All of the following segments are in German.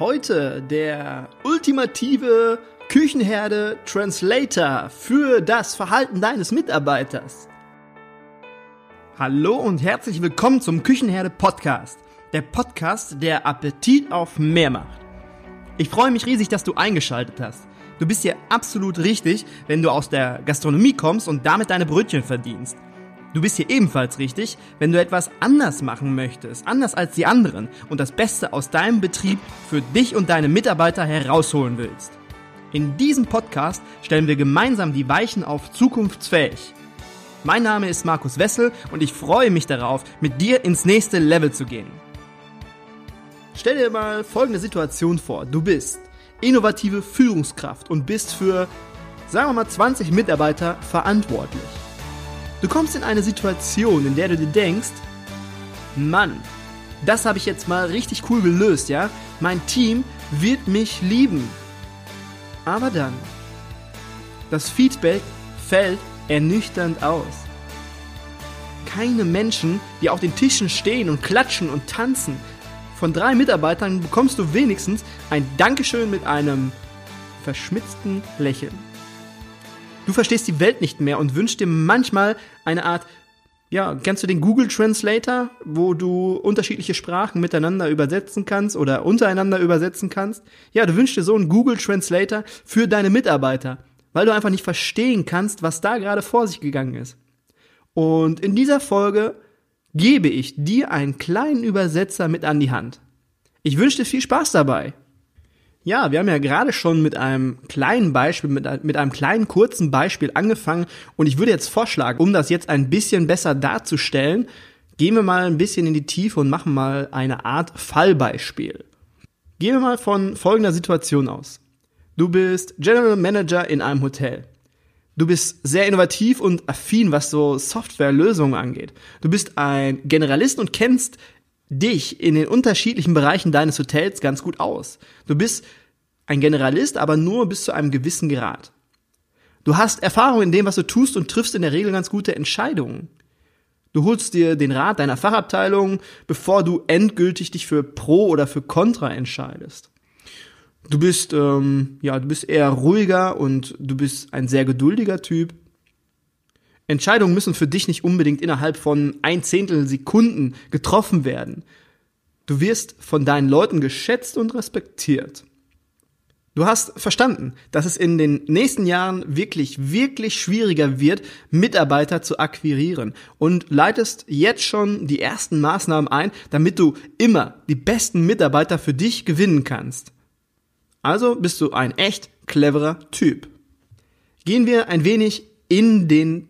Heute der ultimative Küchenherde Translator für das Verhalten deines Mitarbeiters. Hallo und herzlich willkommen zum Küchenherde Podcast. Der Podcast, der Appetit auf mehr macht. Ich freue mich riesig, dass du eingeschaltet hast. Du bist hier absolut richtig, wenn du aus der Gastronomie kommst und damit deine Brötchen verdienst. Du bist hier ebenfalls richtig, wenn du etwas anders machen möchtest, anders als die anderen und das Beste aus deinem Betrieb für dich und deine Mitarbeiter herausholen willst. In diesem Podcast stellen wir gemeinsam die Weichen auf zukunftsfähig. Mein Name ist Markus Wessel und ich freue mich darauf, mit dir ins nächste Level zu gehen. Stell dir mal folgende Situation vor. Du bist innovative Führungskraft und bist für, sagen wir mal, 20 Mitarbeiter verantwortlich. Du kommst in eine Situation, in der du dir denkst, Mann, das habe ich jetzt mal richtig cool gelöst, ja? Mein Team wird mich lieben. Aber dann, das Feedback fällt ernüchternd aus. Keine Menschen, die auf den Tischen stehen und klatschen und tanzen. Von drei Mitarbeitern bekommst du wenigstens ein Dankeschön mit einem verschmitzten Lächeln. Du verstehst die Welt nicht mehr und wünschst dir manchmal eine Art, ja, kennst du den Google Translator, wo du unterschiedliche Sprachen miteinander übersetzen kannst oder untereinander übersetzen kannst? Ja, du wünschst dir so einen Google Translator für deine Mitarbeiter, weil du einfach nicht verstehen kannst, was da gerade vor sich gegangen ist. Und in dieser Folge gebe ich dir einen kleinen Übersetzer mit an die Hand. Ich wünsche dir viel Spaß dabei. Ja, wir haben ja gerade schon mit einem kleinen Beispiel, mit, mit einem kleinen kurzen Beispiel angefangen und ich würde jetzt vorschlagen, um das jetzt ein bisschen besser darzustellen, gehen wir mal ein bisschen in die Tiefe und machen mal eine Art Fallbeispiel. Gehen wir mal von folgender Situation aus. Du bist General Manager in einem Hotel. Du bist sehr innovativ und affin, was so Softwarelösungen angeht. Du bist ein Generalist und kennst dich in den unterschiedlichen Bereichen deines Hotels ganz gut aus. Du bist ein Generalist, aber nur bis zu einem gewissen Grad. Du hast Erfahrung in dem, was du tust und triffst in der Regel ganz gute Entscheidungen. Du holst dir den Rat deiner Fachabteilung, bevor du endgültig dich für Pro oder für Contra entscheidest. Du bist, ähm, ja, du bist eher ruhiger und du bist ein sehr geduldiger Typ. Entscheidungen müssen für dich nicht unbedingt innerhalb von ein Zehntel Sekunden getroffen werden. Du wirst von deinen Leuten geschätzt und respektiert. Du hast verstanden, dass es in den nächsten Jahren wirklich, wirklich schwieriger wird, Mitarbeiter zu akquirieren und leitest jetzt schon die ersten Maßnahmen ein, damit du immer die besten Mitarbeiter für dich gewinnen kannst. Also bist du ein echt cleverer Typ. Gehen wir ein wenig in den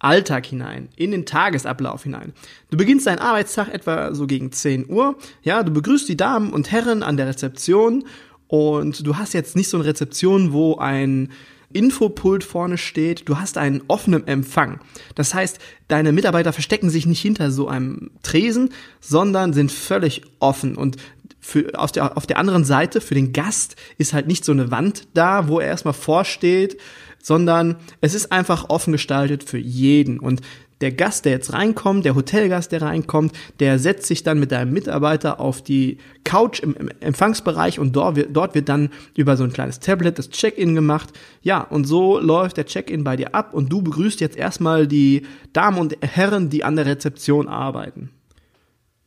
Alltag hinein, in den Tagesablauf hinein. Du beginnst deinen Arbeitstag etwa so gegen 10 Uhr. Ja, du begrüßt die Damen und Herren an der Rezeption und du hast jetzt nicht so eine Rezeption, wo ein Infopult vorne steht, du hast einen offenen Empfang. Das heißt, deine Mitarbeiter verstecken sich nicht hinter so einem Tresen, sondern sind völlig offen und für, auf, der, auf der anderen Seite, für den Gast, ist halt nicht so eine Wand da, wo er erstmal vorsteht, sondern es ist einfach offen gestaltet für jeden. Und der Gast, der jetzt reinkommt, der Hotelgast, der reinkommt, der setzt sich dann mit deinem Mitarbeiter auf die Couch im, Empfangsbereich und dort wird, dort wird dann über so ein kleines Tablet das Check-in gemacht. Ja, und so läuft der Check-in bei dir ab und du begrüßt jetzt erstmal die Damen und Herren, die an der Rezeption arbeiten.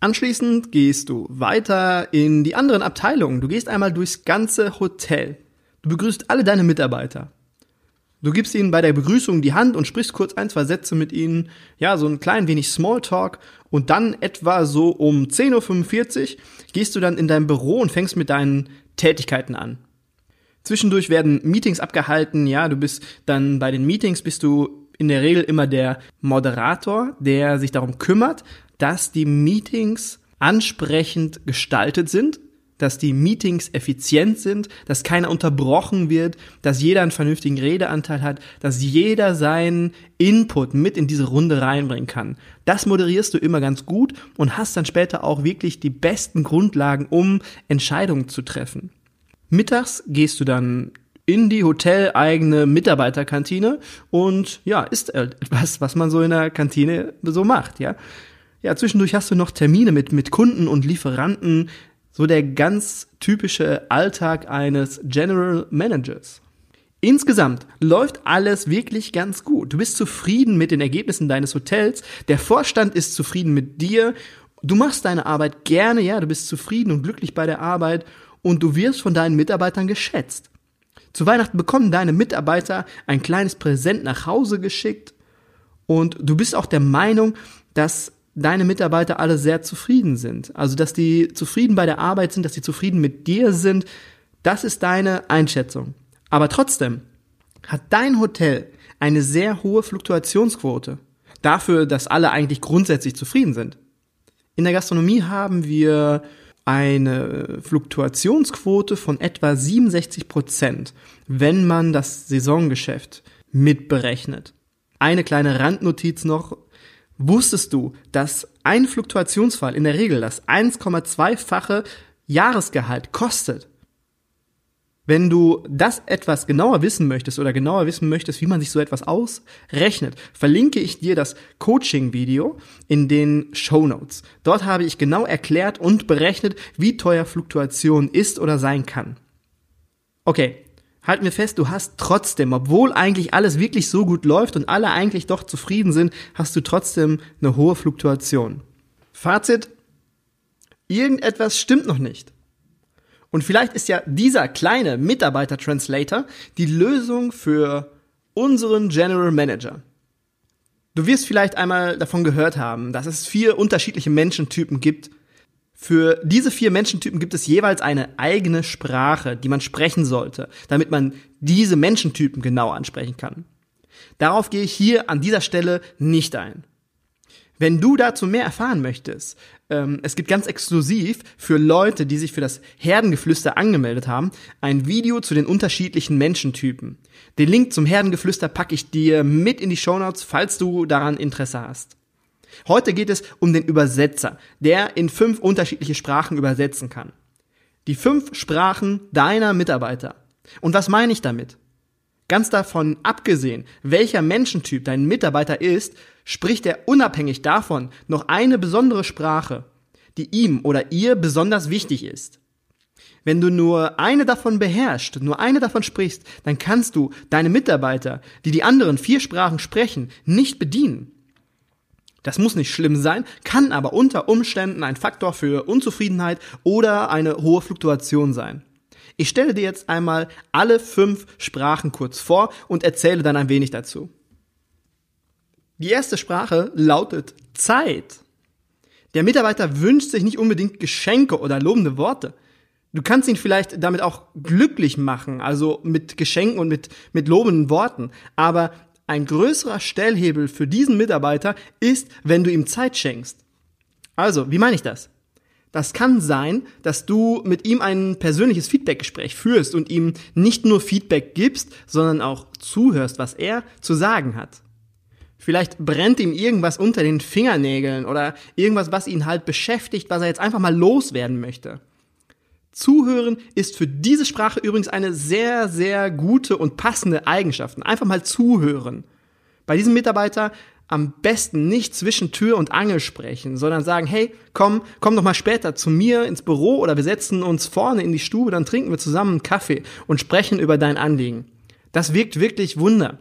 Anschließend gehst du weiter in die anderen Abteilungen. Du gehst einmal durchs ganze Hotel. Du begrüßt alle deine Mitarbeiter. Du gibst ihnen bei der Begrüßung die Hand und sprichst kurz ein, zwei Sätze mit ihnen, ja, so ein klein wenig Smalltalk und dann etwa so um 10.45 Uhr gehst du dann in dein Büro und fängst mit deinen Tätigkeiten an. Zwischendurch werden Meetings abgehalten, ja, du bist dann bei den Meetings bist du in der Regel immer der Moderator, der sich darum kümmert, dass die Meetings ansprechend gestaltet sind dass die Meetings effizient sind, dass keiner unterbrochen wird, dass jeder einen vernünftigen Redeanteil hat, dass jeder seinen Input mit in diese Runde reinbringen kann. Das moderierst du immer ganz gut und hast dann später auch wirklich die besten Grundlagen, um Entscheidungen zu treffen. Mittags gehst du dann in die hoteleigene Mitarbeiterkantine und ja, ist etwas, was man so in der Kantine so macht, ja. Ja, zwischendurch hast du noch Termine mit, mit Kunden und Lieferanten, So der ganz typische Alltag eines General Managers. Insgesamt läuft alles wirklich ganz gut. Du bist zufrieden mit den Ergebnissen deines Hotels. Der Vorstand ist zufrieden mit dir. Du machst deine Arbeit gerne, ja, du bist zufrieden und glücklich bei der Arbeit und du wirst von deinen Mitarbeitern geschätzt. Zu Weihnachten bekommen deine Mitarbeiter ein kleines Präsent nach Hause geschickt und du bist auch der Meinung, dass deine Mitarbeiter alle sehr zufrieden sind. Also, dass die zufrieden bei der Arbeit sind, dass die zufrieden mit dir sind. Das ist deine Einschätzung. Aber trotzdem hat dein Hotel eine sehr hohe Fluktuationsquote. Dafür, dass alle eigentlich grundsätzlich zufrieden sind. In der Gastronomie haben wir eine Fluktuationsquote von etwa 67 Prozent, wenn man das Saisongeschäft mitberechnet. Eine kleine Randnotiz noch. Wusstest du, dass ein Fluktuationsfall in der Regel das 1,2-fache Jahresgehalt kostet? Wenn du das etwas genauer wissen möchtest oder genauer wissen möchtest, wie man sich so etwas ausrechnet, verlinke ich dir das Coaching-Video in den Show Notes. Dort habe ich genau erklärt und berechnet, wie teuer Fluktuation ist oder sein kann. Okay, halten wir fest, du hast trotzdem, obwohl eigentlich alles wirklich so gut läuft und alle eigentlich doch zufrieden sind, hast du trotzdem eine hohe Fluktuation. Fazit, irgendetwas stimmt noch nicht. Und vielleicht ist ja dieser kleine Mitarbeiter-Translator die Lösung für unseren General Manager. Du wirst vielleicht einmal davon gehört haben, dass es vier unterschiedliche Menschentypen gibt. Für diese vier Menschentypen gibt es jeweils eine eigene Sprache, die man sprechen sollte, damit man diese Menschentypen genau ansprechen kann. Darauf gehe ich hier an dieser Stelle nicht ein. Wenn du dazu mehr erfahren möchtest, ähm, es gibt ganz exklusiv für Leute, die sich für das Herdengeflüster angemeldet haben, ein Video zu den unterschiedlichen Menschentypen. Den Link zum Herdengeflüster packe ich dir mit in die Shownotes, falls du daran Interesse hast. Heute geht es um den Übersetzer, der in fünf unterschiedliche Sprachen übersetzen kann. Die fünf Sprachen deiner Mitarbeiter. Und was meine ich damit? Ganz davon abgesehen, welcher Menschentyp dein Mitarbeiter ist, spricht er unabhängig davon noch eine besondere Sprache, die ihm oder ihr besonders wichtig ist. Wenn du nur eine davon beherrschst, nur eine davon sprichst, dann kannst du deine Mitarbeiter, die die anderen vier Sprachen sprechen, nicht bedienen. Das muss nicht schlimm sein, kann aber unter Umständen ein Faktor für Unzufriedenheit oder eine hohe Fluktuation sein. Ich stelle dir jetzt einmal alle fünf Sprachen kurz vor und erzähle dann ein wenig dazu. Die erste Sprache lautet Zeit. Der Mitarbeiter wünscht sich nicht unbedingt Geschenke oder lobende Worte. Du kannst ihn vielleicht damit auch glücklich machen, also mit Geschenken und mit, mit lobenden Worten. Aber ein größerer Stellhebel für diesen Mitarbeiter ist, wenn du ihm Zeit schenkst. Also, wie meine ich das? Das kann sein, dass du mit ihm ein persönliches Feedbackgespräch führst und ihm nicht nur Feedback gibst, sondern auch zuhörst, was er zu sagen hat. Vielleicht brennt ihm irgendwas unter den Fingernägeln oder irgendwas, was ihn halt beschäftigt, was er jetzt einfach mal loswerden möchte. Zuhören ist für diese Sprache übrigens eine sehr, sehr gute und passende Eigenschaft. Einfach mal zuhören. Bei diesem Mitarbeiter am besten nicht zwischen Tür und Angel sprechen, sondern sagen, hey, komm, komm doch mal später zu mir ins Büro oder wir setzen uns vorne in die Stube, dann trinken wir zusammen einen Kaffee und sprechen über dein Anliegen. Das wirkt wirklich Wunder.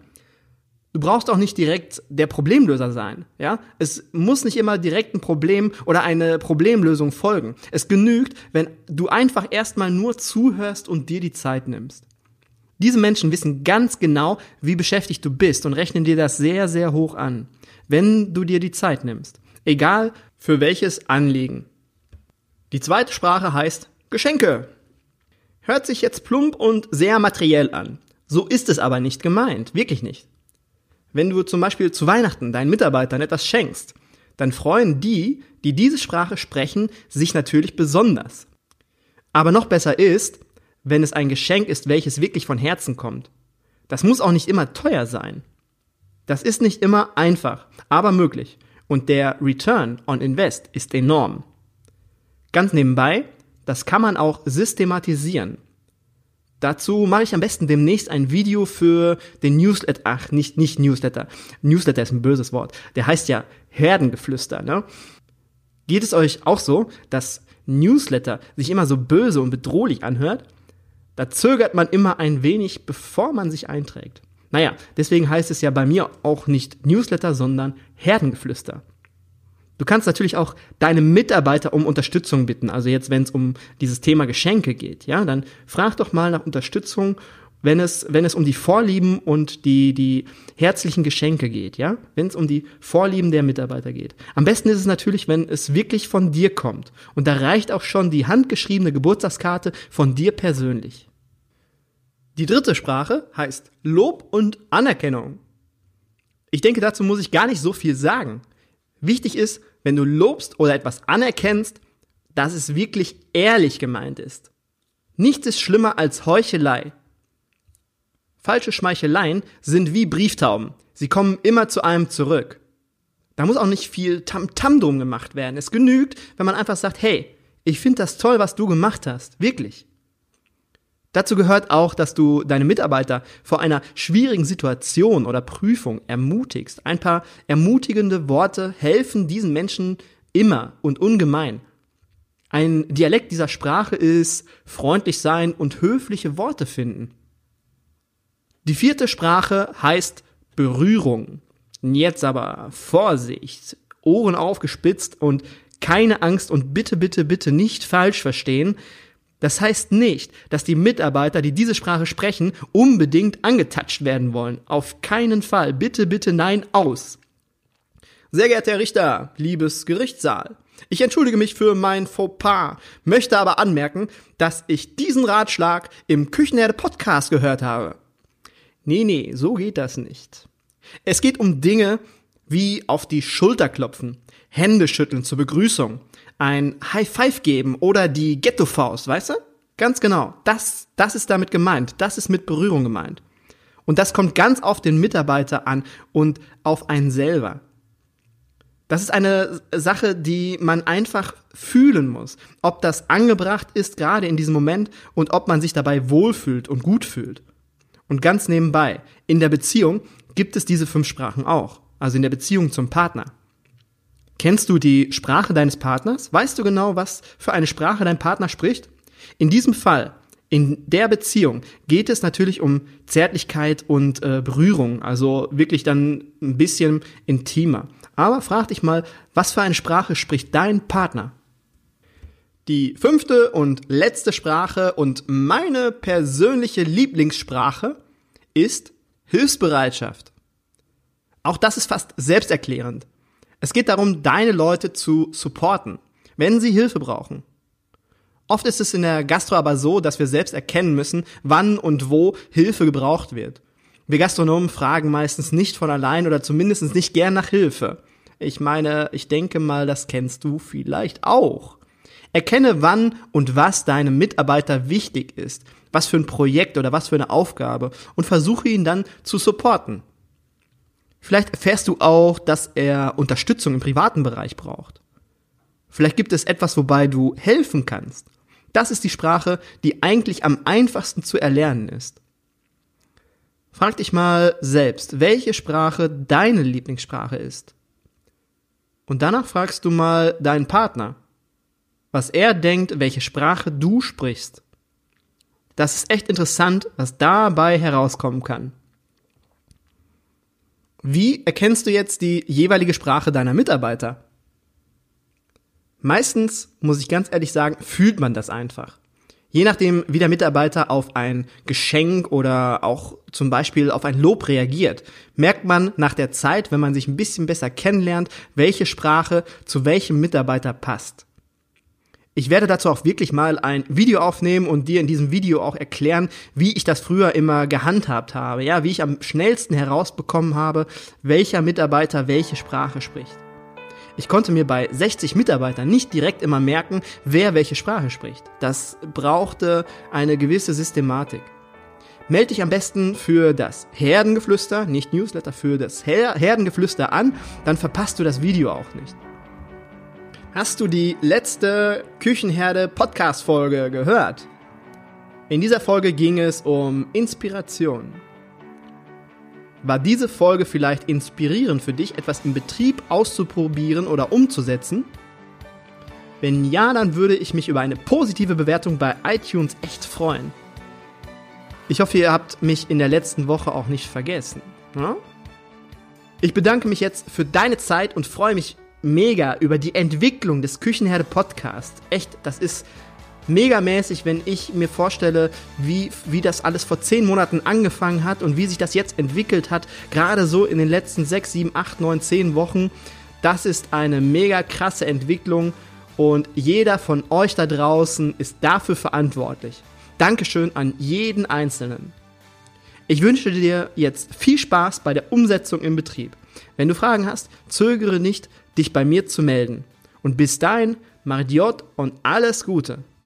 Du brauchst auch nicht direkt der Problemlöser sein, ja? Es muss nicht immer direkt ein Problem oder eine Problemlösung folgen. Es genügt, wenn du einfach erstmal nur zuhörst und dir die Zeit nimmst. Diese Menschen wissen ganz genau, wie beschäftigt du bist und rechnen dir das sehr, sehr hoch an, wenn du dir die Zeit nimmst. Egal für welches Anliegen. Die zweite Sprache heißt Geschenke. Hört sich jetzt plump und sehr materiell an. So ist es aber nicht gemeint, wirklich nicht. Wenn du zum Beispiel zu Weihnachten deinen Mitarbeitern etwas schenkst, dann freuen die, die diese Sprache sprechen, sich natürlich besonders. Aber noch besser ist, wenn es ein Geschenk ist, welches wirklich von Herzen kommt. Das muss auch nicht immer teuer sein. Das ist nicht immer einfach, aber möglich. Und der Return on Invest ist enorm. Ganz nebenbei, das kann man auch systematisieren. Dazu mache ich am besten demnächst ein Video für den Newsletter. Ach, nicht, nicht Newsletter. Newsletter ist ein böses Wort. Der heißt ja Herdengeflüster, ne? Geht es euch auch so, dass Newsletter sich immer so böse und bedrohlich anhört, da zögert man immer ein wenig, bevor man sich einträgt. Naja, deswegen heißt es ja bei mir auch nicht Newsletter, sondern Herdengeflüster. Du kannst natürlich auch deine Mitarbeiter um Unterstützung bitten. Also jetzt, wenn es um dieses Thema Geschenke geht, ja, dann frag doch mal nach Unterstützung, wenn es, wenn es um die Vorlieben und die, die herzlichen Geschenke geht, ja, wenn es um die Vorlieben der Mitarbeiter geht. Am besten ist es natürlich, wenn es wirklich von dir kommt. Und da reicht auch schon die handgeschriebene Geburtstagskarte von dir persönlich. Die dritte Sprache heißt Lob und Anerkennung. Ich denke, dazu muss ich gar nicht so viel sagen. Wichtig ist, wenn du lobst oder etwas anerkennst, dass es wirklich ehrlich gemeint ist. Nichts ist schlimmer als Heuchelei. Falsche Schmeicheleien sind wie Brieftauben. Sie kommen immer zu einem zurück. Da muss auch nicht viel Tamtam -Tam drum gemacht werden. Es genügt, wenn man einfach sagt, hey, ich finde das toll, was du gemacht hast. Wirklich. Dazu gehört auch, dass du deine Mitarbeiter vor einer schwierigen Situation oder Prüfung ermutigst. Ein paar ermutigende Worte helfen diesen Menschen immer und ungemein. Ein Dialekt dieser Sprache ist freundlich sein und höfliche Worte finden. Die vierte Sprache heißt Berührung. Jetzt aber Vorsicht, Ohren aufgespitzt und keine Angst und bitte, bitte, bitte nicht falsch verstehen. Das heißt nicht, dass die Mitarbeiter, die diese Sprache sprechen, unbedingt angetatscht werden wollen. Auf keinen Fall. Bitte, bitte, nein, aus. Sehr geehrter Herr Richter, liebes Gerichtssaal, ich entschuldige mich für mein Fauxpas, möchte aber anmerken, dass ich diesen Ratschlag im Küchenherde Podcast gehört habe. Nee, nee, so geht das nicht. Es geht um Dinge wie auf die Schulter klopfen, Hände schütteln zur Begrüßung, ein High Five geben oder die Ghetto Faust, weißt du? Ganz genau. Das, das ist damit gemeint. Das ist mit Berührung gemeint. Und das kommt ganz auf den Mitarbeiter an und auf einen selber. Das ist eine Sache, die man einfach fühlen muss. Ob das angebracht ist, gerade in diesem Moment, und ob man sich dabei wohlfühlt und gut fühlt. Und ganz nebenbei, in der Beziehung gibt es diese fünf Sprachen auch. Also in der Beziehung zum Partner. Kennst du die Sprache deines Partners? Weißt du genau, was für eine Sprache dein Partner spricht? In diesem Fall, in der Beziehung, geht es natürlich um Zärtlichkeit und äh, Berührung, also wirklich dann ein bisschen intimer. Aber frag dich mal, was für eine Sprache spricht dein Partner? Die fünfte und letzte Sprache und meine persönliche Lieblingssprache ist Hilfsbereitschaft. Auch das ist fast selbsterklärend. Es geht darum, deine Leute zu supporten, wenn sie Hilfe brauchen. Oft ist es in der Gastro aber so, dass wir selbst erkennen müssen, wann und wo Hilfe gebraucht wird. Wir Gastronomen fragen meistens nicht von allein oder zumindest nicht gern nach Hilfe. Ich meine, ich denke mal, das kennst du vielleicht auch. Erkenne, wann und was deinem Mitarbeiter wichtig ist, was für ein Projekt oder was für eine Aufgabe und versuche ihn dann zu supporten. Vielleicht erfährst du auch, dass er Unterstützung im privaten Bereich braucht. Vielleicht gibt es etwas, wobei du helfen kannst. Das ist die Sprache, die eigentlich am einfachsten zu erlernen ist. Frag dich mal selbst, welche Sprache deine Lieblingssprache ist. Und danach fragst du mal deinen Partner, was er denkt, welche Sprache du sprichst. Das ist echt interessant, was dabei herauskommen kann. Wie erkennst du jetzt die jeweilige Sprache deiner Mitarbeiter? Meistens, muss ich ganz ehrlich sagen, fühlt man das einfach. Je nachdem, wie der Mitarbeiter auf ein Geschenk oder auch zum Beispiel auf ein Lob reagiert, merkt man nach der Zeit, wenn man sich ein bisschen besser kennenlernt, welche Sprache zu welchem Mitarbeiter passt. Ich werde dazu auch wirklich mal ein Video aufnehmen und dir in diesem Video auch erklären, wie ich das früher immer gehandhabt habe, ja, wie ich am schnellsten herausbekommen habe, welcher Mitarbeiter welche Sprache spricht. Ich konnte mir bei 60 Mitarbeitern nicht direkt immer merken, wer welche Sprache spricht. Das brauchte eine gewisse Systematik. Melde dich am besten für das Herdengeflüster, nicht Newsletter, für das Herdengeflüster an, dann verpasst du das Video auch nicht. Hast du die letzte Küchenherde Podcast Folge gehört? In dieser Folge ging es um Inspiration. War diese Folge vielleicht inspirierend für dich, etwas im Betrieb auszuprobieren oder umzusetzen? Wenn ja, dann würde ich mich über eine positive Bewertung bei iTunes echt freuen. Ich hoffe, ihr habt mich in der letzten Woche auch nicht vergessen. Ja? Ich bedanke mich jetzt für deine Zeit und freue mich mega über die Entwicklung des Küchenherde Podcast. Echt, das ist megamäßig, wenn ich mir vorstelle, wie, wie das alles vor zehn Monaten angefangen hat und wie sich das jetzt entwickelt hat, gerade so in den letzten sechs, sieben, acht, neun, zehn Wochen. Das ist eine mega krasse Entwicklung und jeder von euch da draußen ist dafür verantwortlich. Dankeschön an jeden Einzelnen. Ich wünsche dir jetzt viel Spaß bei der Umsetzung im Betrieb. Wenn du Fragen hast, zögere nicht, dich bei mir zu melden. Und bis dahin, Mardiot und alles Gute.